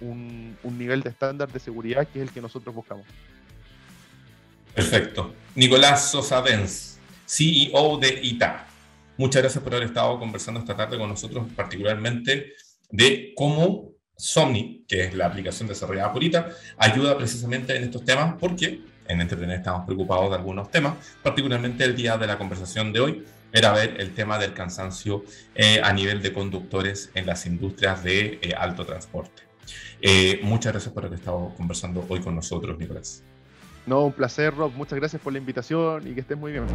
un, un nivel de estándar de seguridad que es el que nosotros buscamos. Perfecto. Nicolás Sosa Benz, CEO de ITA. Muchas gracias por haber estado conversando esta tarde con nosotros, particularmente de cómo Somni, que es la aplicación desarrollada por ITA, ayuda precisamente en estos temas, porque en Entretener estamos preocupados de algunos temas, particularmente el día de la conversación de hoy era ver el tema del cansancio eh, a nivel de conductores en las industrias de eh, alto transporte. Eh, muchas gracias por haber estado conversando hoy con nosotros, Nicolás. No, un placer, Rob. Muchas gracias por la invitación y que estés muy bien.